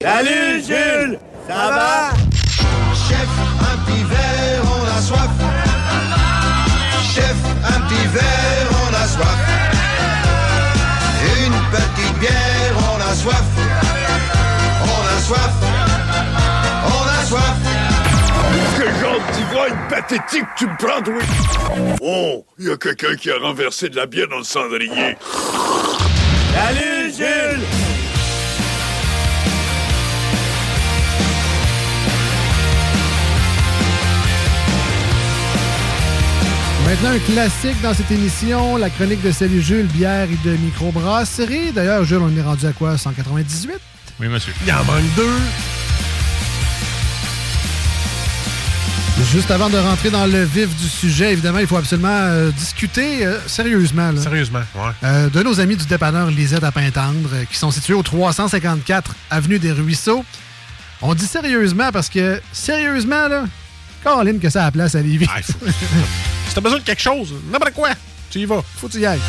Salut Jules, ça va? Chef, un petit verre, on a soif. Chef, un petit verre, on a soif. Une petite bière, on a soif. On a soif. On a soif. Quel genre ivrogne pathétique tu me prends, oui Oh, il y a quelqu'un qui a renversé de la bière dans le cendrier. Salut Jules Maintenant, un classique dans cette émission, la chronique de Salut Jules, bière et de microbrasserie. D'ailleurs, Jules, on est rendu à quoi? 198? Oui, monsieur. Il en manque deux. Juste avant de rentrer dans le vif du sujet, évidemment, il faut absolument euh, discuter euh, sérieusement. là. Sérieusement, ouais. Euh, de nos amis du dépanneur Lisette à Pintendre, euh, qui sont situés au 354 Avenue des Ruisseaux. On dit sérieusement parce que, sérieusement, là, Caroline, que ça a la place à Lévis. Ah, Si t'as besoin de quelque chose, n'importe quoi, tu y vas. Faut que tu y ailles.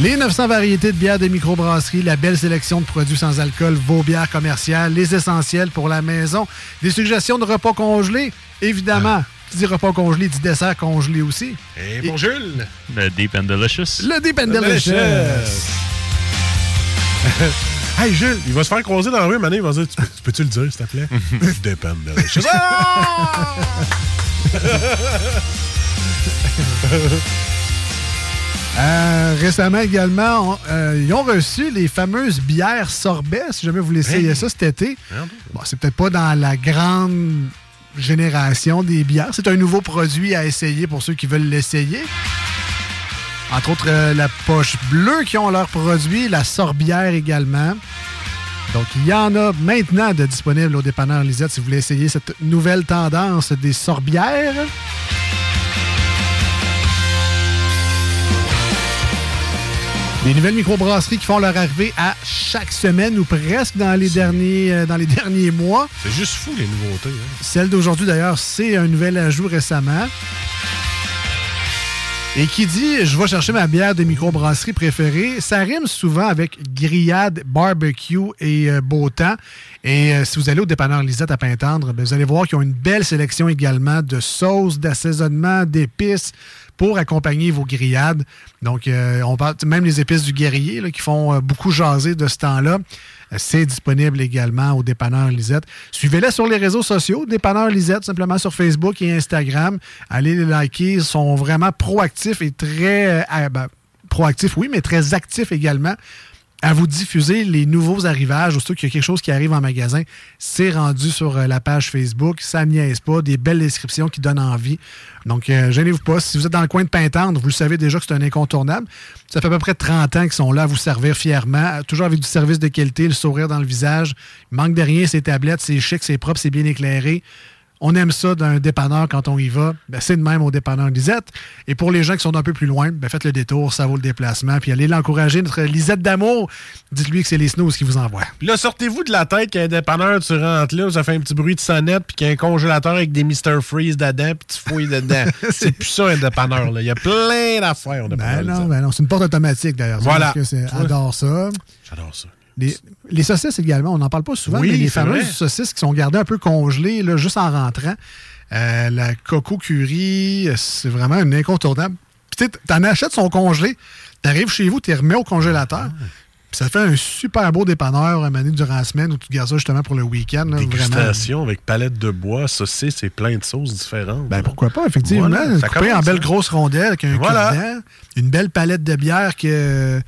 Les 900 variétés de bières de microbrasserie, la belle sélection de produits sans alcool, vos bières commerciales, les essentiels pour la maison, des suggestions de repas congelés, évidemment. Qui dit repas congelé dit dessert congelé aussi. Et pour Jules, Le Deep and Delicious. Le Deep and Delicious. hey Jules, il va se faire croiser dans la rue, Mané, il va dire Tu peux- tu peux-tu le dire, s'il te plaît? Dépend de la chose. Euh, récemment également, on- euh, ils ont reçu les fameuses bières sorbet, si jamais vous voulez essayer Hey. ça cet été. Bon, c'est peut-être pas dans la grande génération des bières. C'est un nouveau produit à essayer pour ceux qui veulent l'essayer. Entre autres, euh, la poche bleue qui ont leur produit, la sorbière également. Donc, il y en a maintenant de disponibles au dépanneur Lisette si vous voulez essayer cette nouvelle tendance des sorbières. Des nouvelles microbrasseries qui font leur arrivée à chaque semaine ou presque dans les derniers, euh, dans les derniers mois. C'est juste fou, les nouveautés. hein. Celle d'aujourd'hui, d'ailleurs, c'est un nouvel ajout récemment. Et qui dit je vais chercher ma bière de microbrasserie préférée, ça rime souvent avec grillade, barbecue et euh, beau temps. Et euh, si vous allez au dépanneur Lisette à Pintendre, ben, vous allez voir qu'ils ont une belle sélection également de sauces, d'assaisonnement, d'épices pour accompagner vos grillades. Donc, euh, on parle même les épices du guerrier qui font euh, beaucoup jaser de ce temps-là. Euh, C'est disponible également au dépanneur Lisette. Suivez-les sur les réseaux sociaux, dépanneur Lisette, simplement sur Facebook et Instagram. Allez les liker, ils sont vraiment proactifs et très... ah, ben, proactifs, oui, mais très actifs également à vous diffuser les nouveaux arrivages. Aussitôt qu'il y a quelque chose qui arrive en magasin, c'est rendu sur euh, la page Facebook. Ça niaise pas. Des belles descriptions qui donnent envie. Donc, euh, gênez-vous pas. Si vous êtes dans le coin de Pintendre, vous le savez déjà que c'est un incontournable. Ça fait à peu près 30 ans qu'ils sont là à vous servir fièrement, toujours avec du service de qualité, le sourire dans le visage. Il manque de rien, ces tablettes, c'est chic, c'est propre, c'est bien éclairé. On aime ça d'un dépanneur quand on y va. Ben, c'est de même au dépanneur Lisette. Et pour les gens qui sont un peu plus loin, ben, faites le détour, ça vaut le déplacement. Puis allez l'encourager, notre Lisette d'amour. Dites-lui que c'est les snooze qui vous envoient. Puis là, sortez-vous de la tête qu'il y a un dépanneur, tu rentres là, ça fait un petit bruit de sonnette, puis qu'il y a un congélateur avec des Mr. Freeze dedans, puis tu fouilles dedans. c'est plus ça, un dépanneur. Là. Il y a plein d'affaires. Ben non, ben non, c'est une porte automatique d'ailleurs. Voilà. Que? Adore ça. J'adore ça. Les, les saucisses également, on n'en parle pas souvent, Oui, mais les fameuses vrai. saucisses qui sont gardées un peu congelées là, juste en rentrant. Euh, la coco curry, euh, c'est vraiment un incontournable. Puis tu t'en achètes son congelé, T'arrives chez vous, tu les remets au congélateur. Ah. Puis ça fait un super beau dépanneur à manier durant la semaine où tu gardes ça justement pour le week-end. là, vraiment. Dégustation avec palette de bois, saucisse et plein de sauces différentes. Ben pourquoi pas, effectivement. Voilà, ça Coupé en belles hein. grosses rondelles avec un Voilà. une belle palette de bière que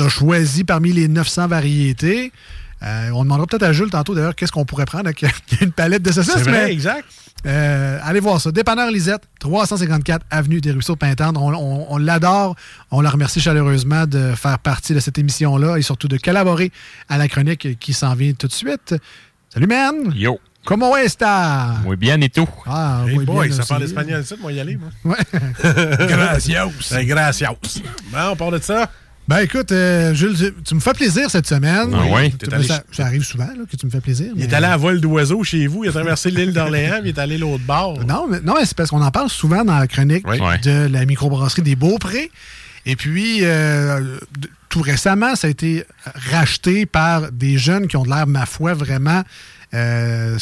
tu as choisi parmi les 900 variétés. Euh, on demandera peut-être à Jules tantôt d'ailleurs qu'est-ce qu'on pourrait prendre avec une palette de saucisses. C'est vrai, mais, exact. euh, allez voir ça. Dépanneur Lisette, 354 Avenue des Ruisseaux Pintendre. On, on- on l'adore. On la remercie chaleureusement de faire partie de cette émission-là et surtout de collaborer à la chronique qui s'en vient tout de suite. Salut, man! Yo. Comment está? Muy bien et tout? Ah, Hey muy boy, bien ça parle espagnol, ça, moi y aller, moi. Ouais. Gracias. Ben, gracias. Bon, on parle de ça. Ben écoute, euh, Jules, tu- me fais plaisir cette semaine. Ah? Tu- allé ça, ça arrive souvent là, que tu me fais plaisir. Il mais- est allé à vol d'oiseau chez vous, il a traversé l'île d'Orléans, puis il est allé l'autre bord. Non, mais, non, mais c'est parce qu'on en parle souvent dans la chronique Oui. De la microbrasserie des Beaupré. Et puis, euh, tout récemment, ça a été racheté par des jeunes qui ont de l'air, ma foi, vraiment. Euh,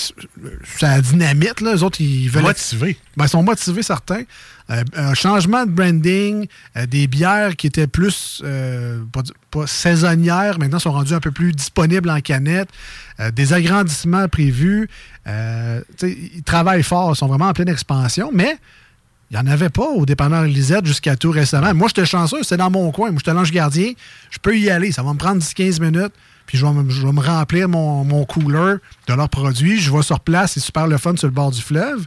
ça dynamite, là. Eux autres, ils veulent. Motivé. Ben, ils sont motivés, certains. Euh, un changement de branding, euh, des bières qui étaient plus, euh, pas, saisonnières, maintenant sont rendues un peu plus disponibles en canette, des agrandissements prévus. Ils travaillent fort, ils sont vraiment en pleine expansion, mais il n'y en avait pas au dépanneur Lisette jusqu'à tout récemment. Moi, j'étais chanceux, c'est dans mon coin. Moi, j'étais l'ange gardien. Je peux y aller. Ça va me prendre 10-15 minutes. Puis je vais, me, je vais me remplir mon, mon cooler de leurs produits. Je vais sur place. C'est super le fun sur le bord du fleuve.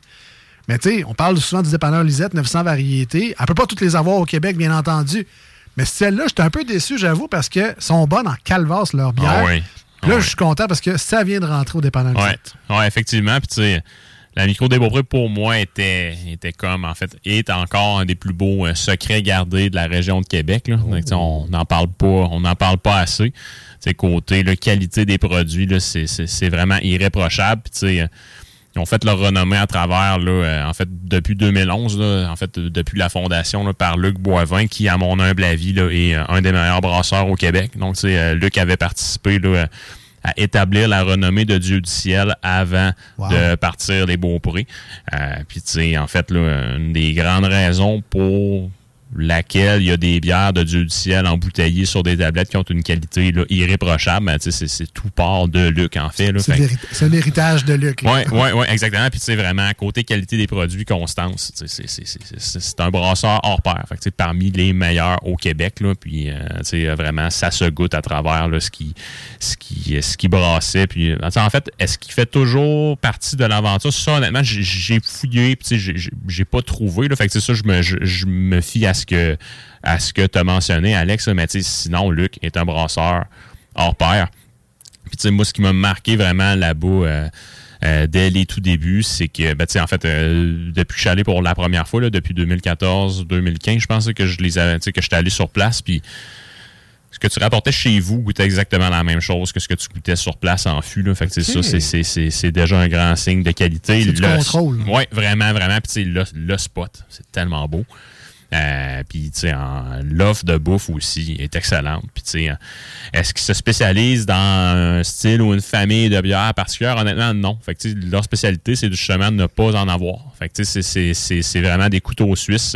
Mais tu sais, on parle souvent du dépanneur Lisette, 900 variétés. Elle peut pas toutes les avoir au Québec, bien entendu. Mais celle-là, j'étais un peu déçu, j'avoue, parce que sont bonnes en calvasse, leurs bières. Ah Là, Ah je suis content parce que ça vient de rentrer au dépanneur Ouais, Lisette. ouais, effectivement. Puis, tu sais, la micro des Beaupré, pour moi, était, était comme, en fait, est encore un des plus beaux euh, secrets gardés de la région de Québec. Là. Donc, tu sais, on n'en parle pas, on n'en parle pas assez. Sais, côté la qualité des produits, c'est, c'est, c'est vraiment irréprochable. Puis, tu sais, euh, ils ont fait leur renommée à travers, là, euh, en fait, depuis 2011, là, en fait, depuis la fondation là, par Luc Boivin, qui, à mon humble avis, là, est euh, un des meilleurs brasseurs au Québec. Donc, tu sais, euh, Luc avait participé là, à établir la renommée de Dieu du ciel avant Wow. de partir des Beaupré. Euh, Puis, tu sais, en fait, là, une des grandes raisons pour laquelle il y a des bières de Dieu du ciel embouteillées sur des tablettes qui ont une qualité là, irréprochable, ben, c'est, c'est tout part de Luc, en fait. C'est c'est l'héritage de Luc. oui, oui, oui, exactement. Puis, tu sais, vraiment, côté qualité des produits, constance, c'est- c'est- c'est- c'est c'est un brasseur hors pair. Fait que, parmi les meilleurs au Québec, là. Puis, euh, tu sais, vraiment, ça se goûte à travers là, ce qui ce qui, ce qui brassait. Puis, euh, en fait, est-ce qu'il fait toujours partie de l'aventure? Ça, honnêtement, j'ai- j'ai fouillé, puis, tu sais, j'ai- pas trouvé. Là. Fait que, c'est ça, je me, je, je me fie à ce que à ce que tu as mentionné, Alex. Mais, sinon, Luc est un brasseur hors pair. Puis, tu sais, moi, ce qui m'a marqué vraiment là-bas euh, euh, dès les tout débuts, c'est que, ben, tu sais, en fait, euh, depuis que je suis allé pour la première fois, là, depuis 2014-2015, je pense que je les avais, que j'étais allé sur place, puis ce que tu rapportais chez vous goûtait exactement la même chose que ce que tu goûtais sur place en fût. Là. Fait que, ça, c'est- c'est- c'est c'est déjà un grand signe de qualité. C'est du Le- contrôle. Oui, vraiment, vraiment. Puis, le, le spot, c'est tellement beau. Euh, puis, tu l'offre de bouffe aussi est excellente. Puis, tu sais, euh, est-ce qu'ils se spécialisent dans un style ou une famille de bières particulière? Honnêtement, non. Fait que, leur spécialité, c'est justement de ne pas en avoir. Fait que, tu sais, c'est vraiment des couteaux suisses.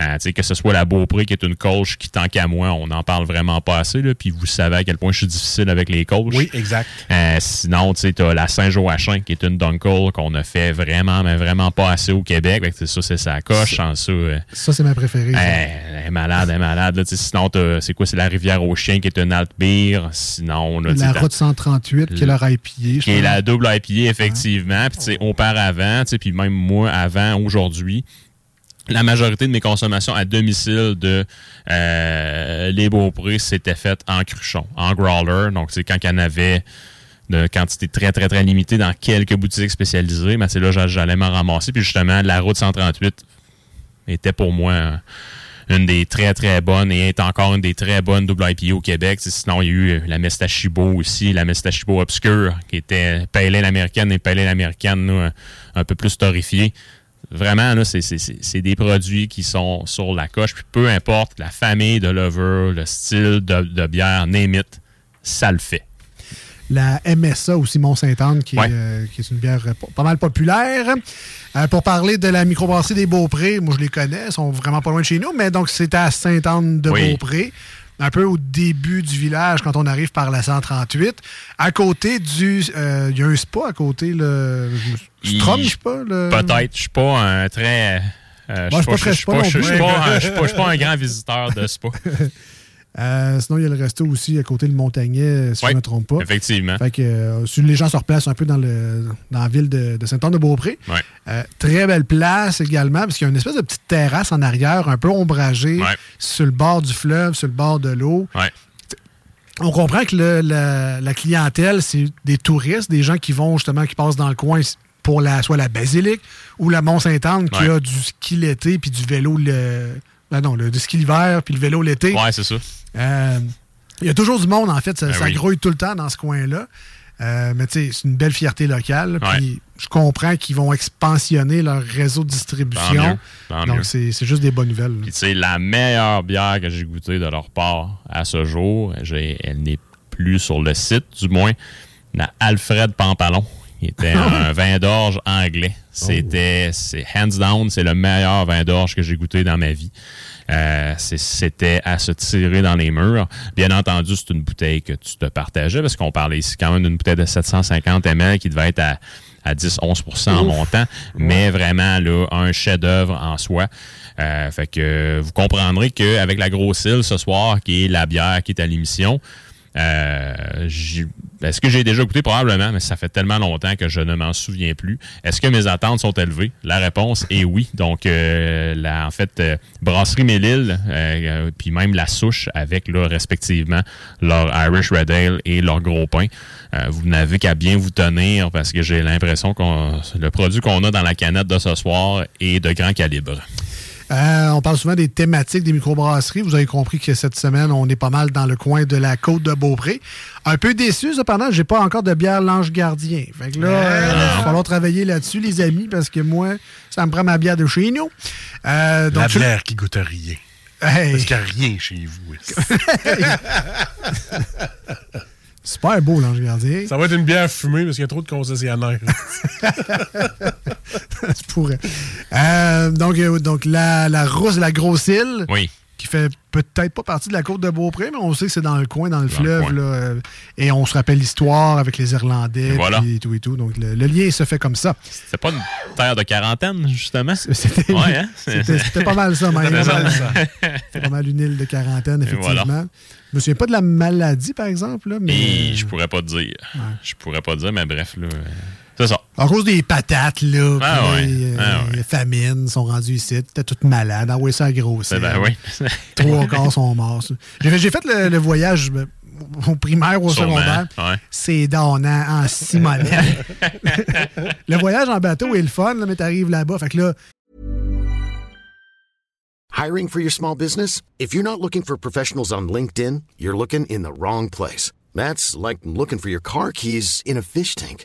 Euh, que ce soit la Beaupré, qui est une coach qui, tant qu'à moi, on n'en parle vraiment pas assez. Là, puis, vous savez à quel point je suis difficile avec les coachs. Oui, exact. Euh, sinon, tu t'as la Saint-Joachim, qui est une Dunkel qu'on a fait vraiment, mais vraiment pas assez au Québec. Fait que, ça, c'est sa coche. Sans ça, euh, Ça, c'est ma préférée. ça. elle, est malade, elle est malade. là. Sinon, c'est quoi? C'est la Rivière aux Chiens qui est une alt beer. Sinon, là, la route 138, qui est leur IPA. qui est la double IPA, effectivement. Puis, auparavant, puis même moi, avant, aujourd'hui, la majorité de mes consommations à domicile de euh, les Beaupré, c'était fait en cruchon, en growler. Donc, sais, quand il y en avait de quantité très, très, très limitée dans quelques boutiques spécialisées, ben, c'est là j'a- j'allais m'en ramasser. Puis, justement, la route 138 était pour moi une des très, très bonnes et est encore une des très bonnes double IPA au Québec. Sinon, il y a eu la Mestachibo aussi, la Mestachibo Obscure, qui était pale ale américaine et pale ale américaine là, un peu plus torréfiée. Vraiment, là, c'est- des produits qui sont sur la coche. Puis peu importe la famille de lover, le style de, de bière, name it, ça le fait. la MSA aussi Mont-Saint-Anne, qui, est, Ouais. euh, qui est une bière pas mal populaire. Euh, pour parler de la microbrasserie des Beaupré, moi je les connais, ils sont vraiment pas loin de chez nous, mais donc c'est à Sainte-Anne de Oui. Beaupré. Un peu au début du village, quand on arrive par la 138. À côté du. euh, Il y a un spa à côté, le. Je Il- trompe, je sais pas. Le... Peut-être. Je suis pas un très. euh, Moi, je je suis pas- je pas je pas- je suis pas un grand visiteur de spa. Euh, sinon, il y a le resto aussi à côté de Montagnet, si je ne me trompe pas. Effectivement. Fait que euh, les gens se replacent un peu dans, le, dans la ville de, de Saint-Anne-de-Beaupré. Euh, très belle place également, parce qu'il y a une espèce de petite terrasse en arrière, un peu ombragée, sur le bord du fleuve, sur le bord de l'eau. On comprend que le- la, la clientèle, c'est des touristes, des gens qui vont justement, qui passent dans le coin pour la, soit la basilique ou la Mont-Saint-Anne, qui a du ski l'été puis du vélo le. ben non, le, du ski l'hiver puis le vélo l'été. Ouais, c'est ça. Euh, Il y a toujours du monde, en fait. Ça, Ben ça oui. grouille tout le temps dans ce coin-là. Euh, mais tu sais, c'est une belle fierté locale. Ouais. Puis je comprends qu'ils vont expansionner leur réseau de Tant distribution. mieux. Tant mieux. Donc, c'est juste des bonnes nouvelles. Puis, tu sais, la meilleure bière que j'ai goûtée de leur part à ce jour, elle n'est plus sur le site, du moins, la Alfred Pampalon, qui était un vin d'orge anglais. C'était, c'est hands down, c'est le meilleur vin d'orge que j'ai goûté dans ma vie. Euh, C'était à se tirer dans les murs. Bien entendu, c'est une bouteille que tu te partageais parce qu'on parlait ici quand même d'une bouteille de 750 ml qui devait être à, à 10-11% en montant, mais vraiment là, un chef-d'œuvre en soi. Euh, fait que vous comprendrez qu'avec la grosse île ce soir, qui est la bière qui est à l'émission, euh, j'ai- est-ce que j'ai déjà goûté? Probablement, mais ça fait tellement longtemps que je ne m'en souviens plus. Est-ce que mes attentes sont élevées? La réponse est oui. Donc, euh, la, en fait, euh, Brasserie Mélile, euh, euh, puis même la souche avec, là, respectivement, leur Irish Red Ale et leur gros pain. Euh, vous n'avez qu'à bien vous tenir parce que j'ai l'impression que le produit qu'on a dans la canette de ce soir est de grand calibre. Euh, on parle souvent des thématiques des microbrasseries. Vous avez compris que cette semaine, on est pas mal dans le coin de la côte de Beaupré. Un peu déçu, cependant, j'ai pas encore de bière l'ange gardien. Fait que là, euh, il va falloir travailler là-dessus, les amis, parce que moi, ça me prend ma bière de chez nous. Euh, donc, La bière qui goûte à rien. Hey. Parce qu'il n'y a rien chez vous. Super beau, l'ange gardien. Ça va être une bière fumée parce qu'il y a trop de concessionnaires. Ça se pourrait. Euh, donc, euh, donc la, la rousse, la grosse île, Oui. Qui fait peut-être pas partie de la côte de Beaupré, mais on sait que c'est dans le coin, dans le Dans fleuve. là, euh, et on se rappelle l'histoire avec les Irlandais Et voilà. puis tout et tout. Donc, le, le lien se fait comme ça. C'est pas une terre de quarantaine, justement? C'était Ouais, hein? c'était- c'était pas mal ça, même. C'était pas mal. C'était une île de quarantaine, effectivement. voilà. Je me souviens pas de la maladie, par exemple. Là, mais... Et je pourrais pas te dire. Je pourrais pas te dire, mais bref, là, À cause des patates, là, Ah puis ouais, les, euh, ah ouais. les famines sont rendues ici. T'es toute malade. Envoyez ça à grosse. Ben oui. Trois quarts sont morts. ça. J'ai fait, le, le voyage euh, au primaire, au Sûrement, secondaire. ouais. C'est donnant en Simonette. le voyage en bateau est le fun, là, mais t'arrives là-bas. Fait que là, Hiring for your small business? If you're not looking for professionals on LinkedIn, you're looking in the wrong place. That's like looking for your car keys in a fish tank.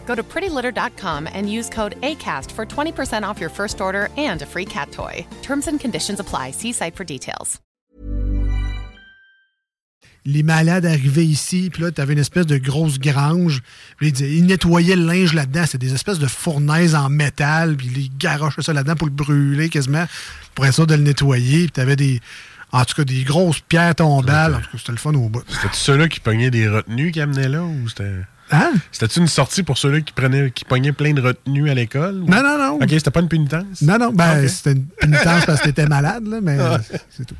Go to prettylitter.com and use code ACAST for 20% off your first order and a free cat toy. Terms and conditions apply. See site for details. les malades arrivaient ici, puis là, t'avais une espèce de grosse grange. Puis ils, nettoyaient le linge là-dedans. C'était des espèces de fournaises en métal, puis ils garochaient ça là-dedans pour le brûler quasiment, pour être sûr de le nettoyer. Puis t'avais des. En tout cas, des grosses pierres tombales. En tout cas, c'était le fun au bout. C'était-tu ceux-là qui pognaient des retenues qui amenaient là ou c'était. Hein? C'était-tu une sortie pour ceux-là qui prenaient qui pognaient plein de retenues à l'école? ou- Non, non, non. Ok, c'était pas une pénitence? Non, non, ben, c'était une pénitence parce que t'étais malade, là, mais Ah. c'est tout.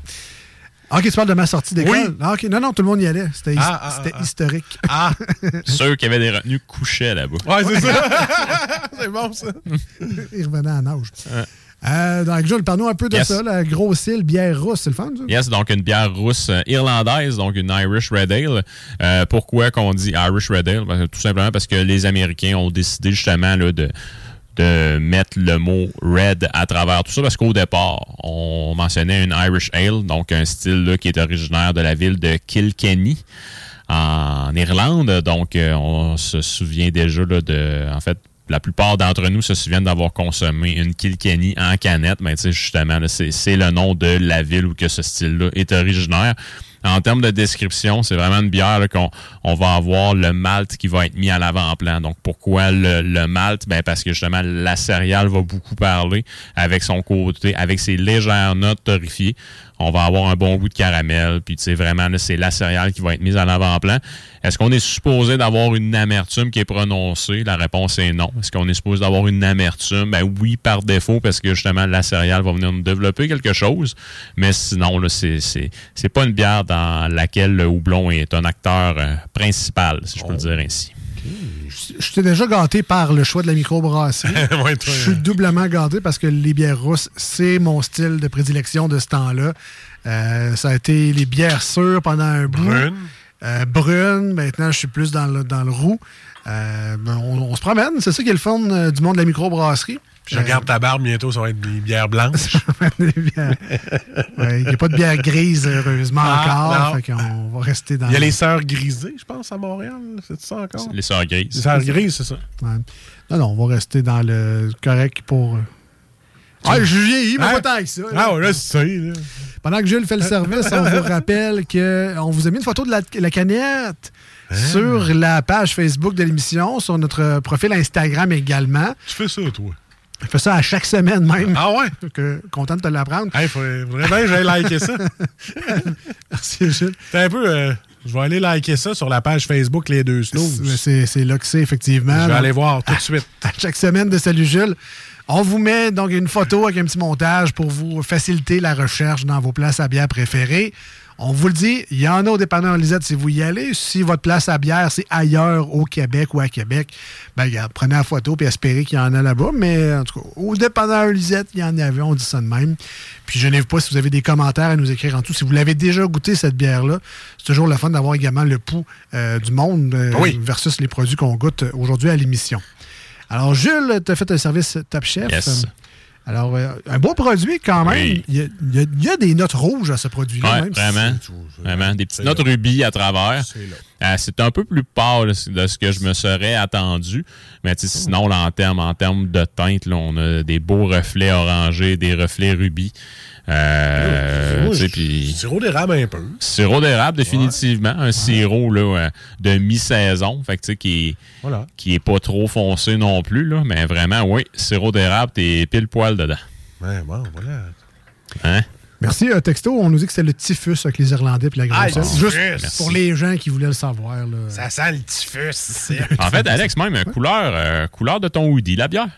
Ok, tu parles de ma sortie d'école? Oui. Ah, ok. Non, non, tout le monde y allait. C'était Ah, ah, ah, ah. historique. Ah! Ceux qui avaient des retenues couchaient là-bas. Ouais, c'est ça. c'est bon, ça. Il revenait en âge. Euh, donc, Jules, parle-nous un peu de Yes. ça, la grosse île, bière rousse, c'est le fun, ça? Yes, donc une bière rousse euh, irlandaise, donc une Irish Red Ale. Euh, pourquoi qu'on dit Irish Red Ale? Ben, tout simplement parce que les Américains ont décidé justement là, de, de mettre le mot red à travers tout ça, parce qu'au départ, on mentionnait une Irish Ale, donc un style là, qui est originaire de la ville de Kilkenny en Irlande. Donc, euh, on se souvient déjà là, de. En fait, la plupart d'entre nous se souviennent d'avoir consommé une Kilkenny en canette. Mais justement, c'est le nom de la ville où que ce style-là est originaire. En termes de description, c'est vraiment une bière qu'on on va avoir le malt qui va être mis à l'avant-plan. Donc, pourquoi le, le malt? Ben, parce que justement, la céréale va beaucoup parler avec son côté, avec ses légères notes torréfiées. On va avoir un bon goût de caramel. Puis, tu sais, vraiment, c'est la céréale qui va être mise à l'avant-plan. Est-ce qu'on est supposé d'avoir une amertume qui est prononcée? La réponse est non. Est-ce qu'on est supposé d'avoir une amertume? Ben oui, par défaut, parce que justement, la céréale va venir nous développer quelque chose. Mais sinon, là, c'est, c'est, c'est pas une bière dans laquelle le houblon est un acteur euh, principal, si je peux le dire ainsi. Je t'ai déjà gâté par le choix de la microbrasserie. Ouais, Je suis doublement gâté parce que les bières rousses, c'est mon style de prédilection de ce temps-là. Euh, ça a été les bières sûres pendant un bout. Brune. Euh, brune. Maintenant, je suis plus dans le, dans le roux. Euh, ben, on, on se promène. C'est ça qui est le fun du monde de la microbrasserie. Je regarde ta barbe, bientôt, ça va être des bières blanches. Des bières- Ouais, Il n'y a pas de bière grise, heureusement, Ah, encore. Fait qu'on va rester dans Il y a les sœurs grisées, je pense, à Montréal. C'est ça encore? Les sœurs grises. Les sœurs grises, c'est ça. Ouais. Non, non, on va rester dans le correct pour. euh, Ah, je vieillis, mais Hein? pas tant que ça. là. Ah, ouais, là, c'est ça. là. Pendant que Jules fait le service, on vous rappelle qu'on vous a mis une photo de la, la canette Hein? sur la page Facebook de l'émission, sur notre profil Instagram également. Tu fais ça, toi? Je fais ça à chaque semaine même. Ah ouais? Que, content de te l'apprendre. Hey, faudrait, bien que j'aille liker ça. Merci, Jules. C'est un peu. euh, je vais aller liker ça sur la page Facebook Les Deux Snooze. C'est- là que c'est, effectivement. Je vais Donc, aller voir tout de suite. à chaque semaine de Salut Jules. On vous met donc une photo avec un petit montage pour vous faciliter la recherche dans vos places à bière préférées. On vous le dit, il y en a au dépanneur Lisette si vous y allez. Si votre place à bière, c'est ailleurs au Québec ou à Québec, ben regarde, prenez la photo et espérez qu'il y en a là-bas. Mais en tout cas, au dépanneur Lisette, il y en avait, on dit ça de même. Puis je n'ai pas si vous avez des commentaires à nous écrire en dessous. Si vous l'avez déjà goûté, cette bière-là, c'est toujours le fun d'avoir également le pouls euh, du monde euh, Oui. versus les produits qu'on goûte aujourd'hui à l'émission. Alors, Jules, tu as fait un service Top Chef. Yes. Alors, euh, un beau produit quand même. Oui. Il, y a, il y des notes rouges à ce produit-là. Ouais, si vraiment. Vraiment. Des petites notes là. rubis à travers. C'est. Euh, un peu plus pâle de ce que je me serais attendu. Mais sinon, là, en termes en termes de teinte, là, on a des beaux reflets orangés, des reflets rubis. Euh, Sirop d'érable un peu. sirop d'érable, définitivement. Un sirop là, euh, de mi-saison. Fait que, tu sais, qui est, Voilà. qui est pas trop foncé non plus. Là, mais vraiment, oui, sirop d'érable, t'es pile poil dedans. Ouais, bon, voilà. Hein? Merci, euh, texto. On nous dit que c'est le typhus avec les Irlandais et la grosse Juste typhus. pour les gens qui voulaient le savoir. là. Ça sent le typhus. ici. En fait, Alex, même euh, couleur, euh, couleur de ton hoodie, la bière.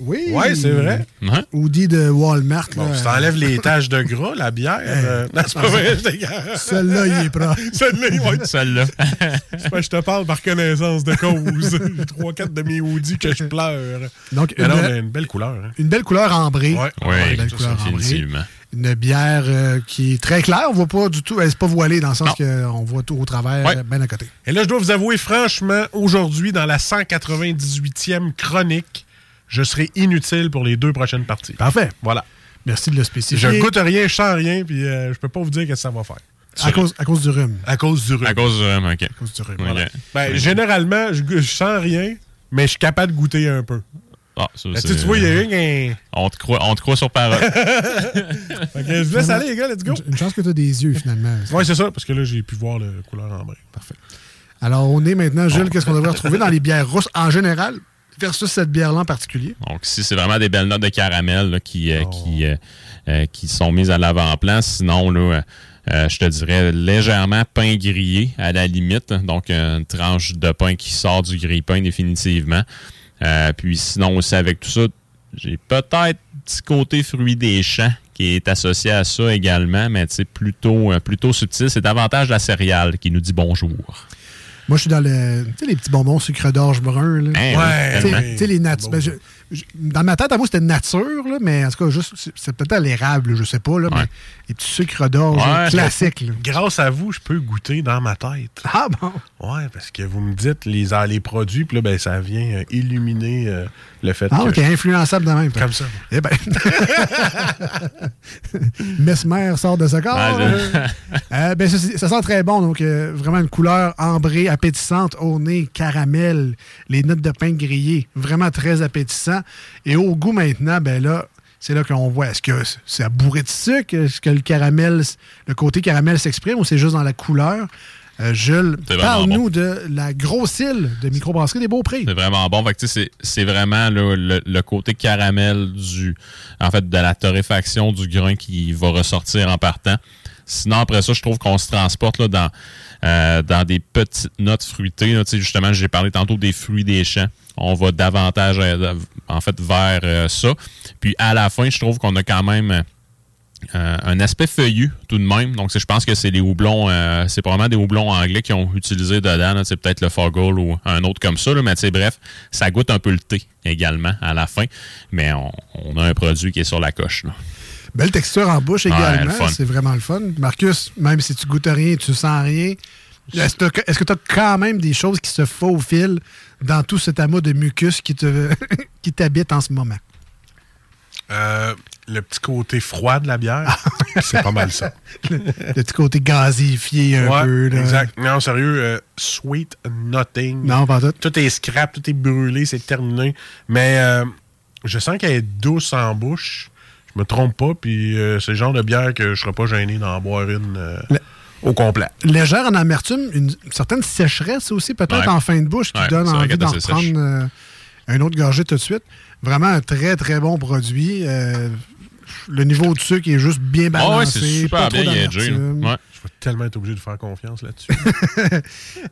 Oui. C'est vrai. Hein? Hoodie de Walmart. Bon, là. si t'enlèves les taches de gras, la bière. euh, non, c'est pas vrai. c'est- Celui-là, il est propre. Celle-là, il va être- Celle-là. je te parle par connaissance de cause. J'ai trois, quatre de mes hoodies que je pleure. Donc, une, mais une belle couleur. hein. une belle couleur ambrée. Ouais. Oui, Une belle couleur ambrée. Une bière euh, qui est très claire. On voit pas du tout. Elle n'est pas voilée dans le sens qu'on voit tout au travers, Ouais. bien à côté. Et là, je dois vous avouer, franchement, aujourd'hui, dans la 198e chronique, je serai inutile pour les deux prochaines parties. Parfait. Voilà. Merci de le spécifier. Je goûte rien, je sens rien, puis euh, je peux pas vous dire ce que ça va faire. à cause, à cause du rhume. À cause du rhume. À cause du rhum, OK. À cause du rhume. OK. Ben, généralement, je, je sens rien, mais je suis capable de goûter un peu. Ah, ça, Ben, c'est- tu vois, il y a rien. on, te croit, on te croit sur parole. Je vous laisse aller, les gars, let's go. Une chance que tu as des yeux, finalement. Ouais, c'est ça, parce que là, j'ai pu voir la couleur en vrai. Parfait. Alors, on est maintenant, Jules, qu'est-ce qu'on devrait retrouver dans les bières rousses en général? Versus cette bière-là en particulier? Donc, si c'est vraiment des belles notes de caramel là, qui, euh, Oh. qui, euh, euh, qui sont mises à l'avant-plan, sinon, là, euh, je te dirais légèrement pain grillé à la limite. Donc, une tranche de pain qui sort du grille-pain définitivement. Euh, puis sinon aussi avec tout ça, j'ai peut-être un petit côté fruit des champs qui est associé à ça également, mais c'est plutôt, plutôt subtil. C'est davantage la céréale qui nous dit bonjour. Moi, je suis dans le, tu sais, les petits bonbons sucre d'orge brun. Là. Hein, Ouais, Tu sais- oui. tu sais, les nat- ben, dans ma tête, à moi, c'était nature, là, mais en tout cas, juste, c'est- peut-être à l'érable, je sais pas, là, mais les petits sucres d'orge Ouais, classiques. là. Grâce à vous, je peux goûter dans ma tête. Ah bon? Ouais, parce que vous me dites les, ah, les produits, puis là, ben, ça vient euh, illuminer euh, le fait Ah, que... ok, influençable de même. toi. Comme ça. Eh ben. Mesmer sort de ce corps. Ouais, je- Euh, ben, ça, sent très bon. Donc, euh, vraiment une couleur ambrée, appétissante, au nez, caramel, les notes de pain grillé. Vraiment très appétissant. Et au goût maintenant, ben là, c'est là qu'on voit, est-ce que c'est à bourré de sucre? Est-ce que le caramel, le côté caramel s'exprime ou c'est juste dans la couleur? Euh, Jules, parle-nous de la grosse île de microbrasserie des Beaux-Prix. C'est vraiment bon. C'est c'est vraiment là, le, le côté caramel du, en fait, de la torréfaction du grain qui va ressortir en partant. Sinon, après ça, je trouve qu'on se transporte là, dans, euh, dans des petites notes fruitées. justement, j'ai parlé tantôt des fruits des champs. On va davantage, euh, en fait, vers euh, ça. Puis à la fin, je trouve qu'on a quand même un aspect feuillu tout de même. Donc, je pense que c'est les houblons, c'est probablement des houblons anglais qui ont utilisé dedans. C'est peut-être le Foggle ou un autre comme ça. là. mais bref, ça goûte un peu le thé également à la fin. Mais on, a un produit qui est sur la coche. Belle texture en bouche également. c'est vraiment le fun. Marcus, même si tu goûtes rien, tu sens rien, est-ce que tu as quand même des choses qui se faufilent dans tout cet amas de mucus qui te qui t'habite en ce moment? Euh, le petit côté froid de la bière, c'est pas mal ça. Le, le petit côté gazifié un Ouais, peu. là. exact. Non, sérieux, euh, sweet nothing. Non, pas tout. Tout est scrap, tout est brûlé, c'est terminé. Mais euh, je sens qu'elle est douce en bouche. Je me trompe pas, puis euh, c'est le genre de bière que je serais pas gêné d'en boire une euh, au complet. Légère en amertume, une certaine sécheresse aussi, peut-être Ouais. en fin de bouche, qui Ouais, donne envie d'en prendre euh, un autre gorgée tout de suite. Vraiment un très, très bon produit. Euh, le niveau de sucre est juste bien Ah balancé. ouais, c'est super pas trop bien d'amertume. Ouais. Je vais tellement être obligé de faire confiance là-dessus.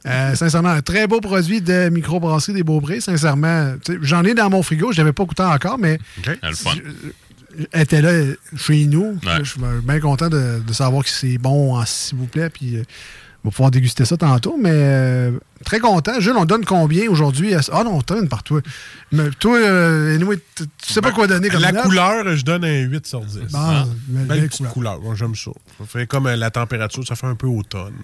Euh, sincèrement, un très beau produit de microbrasserie des Beauprés. Sincèrement, j'en ai dans mon frigo. Je l'avais pas goûté encore, mais Le fun. elle était là chez nous. Ouais. Je suis bien content de, de savoir que c'est bon, s'il vous plaît. Puis, euh, on va pouvoir déguster ça tantôt. Mais euh, très content. Jules, on donne combien aujourd'hui? à- Ah non, on donne par toi. Mais toi, euh, anyway, tu sais pas quoi donner comme La note? couleur, je donne un 8 sur 10. Bon, Hein? belle- Belle belle petite couleur. J'aime ça. Ça fait comme euh, la température, ça fait un peu automne.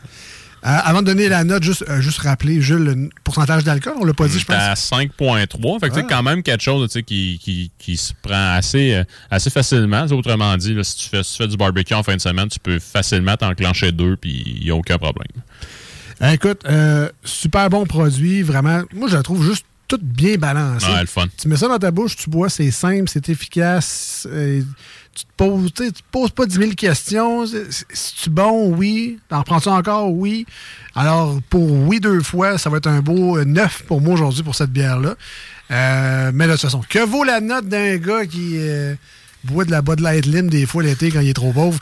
Euh, avant de donner la note, juste, euh, juste rappeler, Jules, le pourcentage d'alcool, on l'a pas dit, je T'es à pense. 5.3. Fait que c'est Ah. quand même quelque chose qui, qui, qui se prend assez, euh, assez facilement. Autrement dit, là, si, tu fais, si tu fais du barbecue en fin de semaine, tu peux facilement t'enclencher deux, puis il n'y a aucun problème. Écoute, super bon produit, vraiment. Moi, je la trouve juste toute bien balancée. Ouais, le fun. Tu mets ça dans ta bouche, tu bois, c'est simple, c'est efficace. euh, tu te poses, tu sais, tu te poses pas 10 000 questions. C'est- C'est-tu bon? Oui. T'en prends-tu encore? Oui. Alors, pour oui deux fois, ça va être un beau neuf pour moi aujourd'hui pour cette bière-là. Euh, mais de toute façon, que vaut la note d'un gars qui euh, boit de la Bud Light Lim des fois l'été quand il est trop pauvre?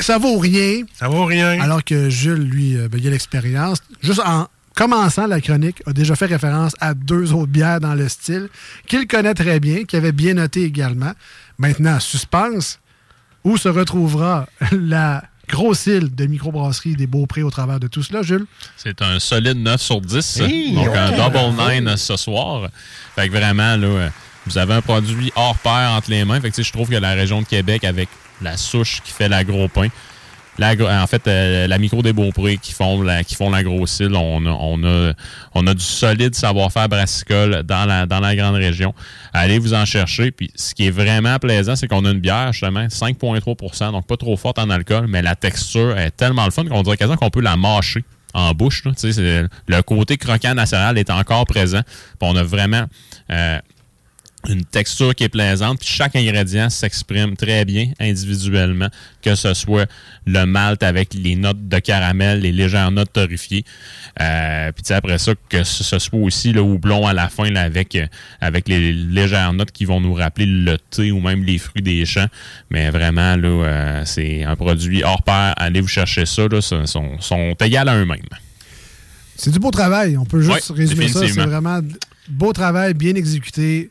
Ça vaut rien. Ça vaut rien. Alors que Jules, lui, euh, ben, il a l'expérience. Juste en commençant la chronique, a déjà fait référence à deux autres bières dans le style, qu'il connaît très bien, qu'il avait bien noté également. Maintenant, suspense, où se retrouvera la grosse île de microbrasserie des Beauprés au travers de tout cela, Jules? C'est un solide 9 sur 10. Hey, donc, un double 9 ce soir. Fait que vraiment, là, vous avez un produit hors pair entre les mains. Fait que, tu sais, je trouve que la région de Québec, avec la souche qui fait l'agro l'agro- en fait, euh, la micro des Beauprés qui font la, qui font la grosse île, on a, on a, on a du solide savoir-faire brassicole dans la, dans la grande région. Allez vous en chercher. Puis, ce qui est vraiment plaisant, c'est qu'on a une bière, justement, 5,3% donc pas trop forte en alcool, mais la texture est tellement le fun qu'on dirait quasiment qu'on peut la mâcher en bouche. le côté croquant national est encore présent. Puis on a vraiment euh, une texture qui est plaisante. Puis chaque ingrédient s'exprime très bien individuellement, que ce soit le malt avec les notes de caramel, les légères notes torréfiées. Euh, puis après ça, que ce soit aussi le houblon à la fin là, avec, euh, avec les légères notes qui vont nous rappeler le thé ou même les fruits des champs. Mais vraiment, là, euh, c'est un produit hors pair. Allez vous chercher ça. Là, sont, sont, égales à eux-mêmes. C'est du beau travail. On peut juste Ouais, résumer ça. C'est vraiment beau travail, bien exécuté.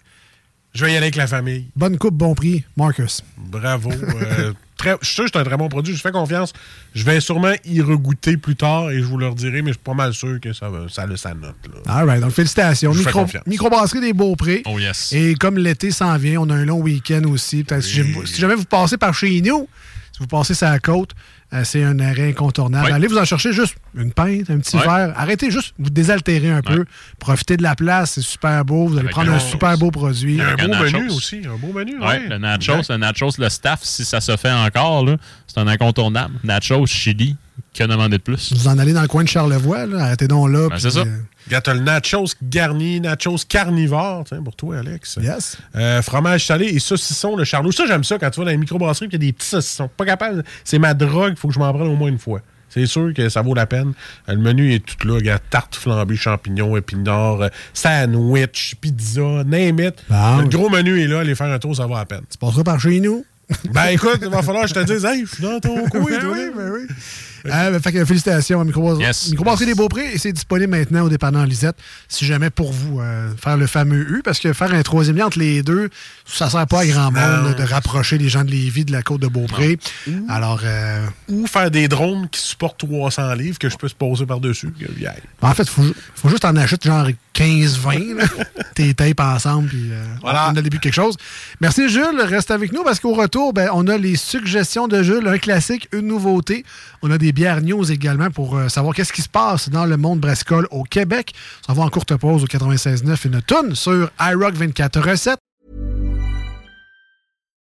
Je vais y aller avec la famille. Bonne coupe, bon prix, Marcus. Bravo. Euh, très, je suis sûr que c'est un très bon produit. Je fais confiance. Je vais sûrement y regoûter plus tard et je vous le redirai, mais je suis pas mal sûr que ça, va, ça note. Là. All right. Donc, félicitations. Je fais Micro, confiance. microbrasserie des Beaupré. Oh yes. Et comme l'été s'en vient, on a un long week-end aussi. Peut-être si, jamais- si jamais vous passez par chez nous, si vous passez sur la côte, c'est un arrêt incontournable. Allez vous en chercher juste une pinte, un petit verre. Arrêtez juste, vous désaltérer un peu. Profitez de la place, c'est super beau. Vous allez Avec prendre un- super beau produit. Il y a un beau menu aussi. Un beau menu. Ouais, ouais. le nachos, le nachos, le staff, si ça se fait encore, là, c'est un incontournable. Nachos, chili, que demander de plus? Vous en allez dans le coin de Charlevoix, là. arrêtez donc là. Ben, c'est ça. euh, Regarde, t'as le nachos garni, nachos carnivore, tiens, pour toi, Alex. yes. Euh, fromage salé et saucisson, le charlot. Ça, j'aime ça quand tu vas dans les microbrasseries et qu'il y a des petits saucissons. Pas capable. C'est ma drogue, il faut que je m'en prenne au moins une fois. C'est sûr que ça vaut la peine. Euh, Le menu est tout là. Regarde, tarte flambée, champignons, épinards, sandwich, pizza, name it. Bon. Le gros menu est là. Aller faire un tour, ça va à peine. Tu passeras par chez nous. Ben écoute, il va falloir que je te dise, hey, je suis dans ton coin, Ben toi. oui, ben oui. Euh, ben, fait que félicitations à Microbrasserie Yes. Des Beauprés et c'est disponible maintenant au dépanneur Lisette si jamais pour vous euh, faire le fameux U parce que faire un troisième lien entre les deux ça sert pas à grand monde là, de rapprocher les gens de Lévis de la côte de Beaupré alors euh, Ou faire des drones qui supportent 300 livres que je peux se poser par-dessus. En fait faut, ju- faut juste en acheter genre 15-20 là. tes tapes ensemble puis euh, Voilà. on a le début de quelque chose merci Jules reste avec nous parce qu'au retour ben, on a les suggestions de Jules un classique une nouveauté on a des bières news également pour euh, savoir qu'est-ce qui se passe dans le monde brassicole au Québec. On va en courte pause au 96.9 une tonne sur iRock 24 recettes.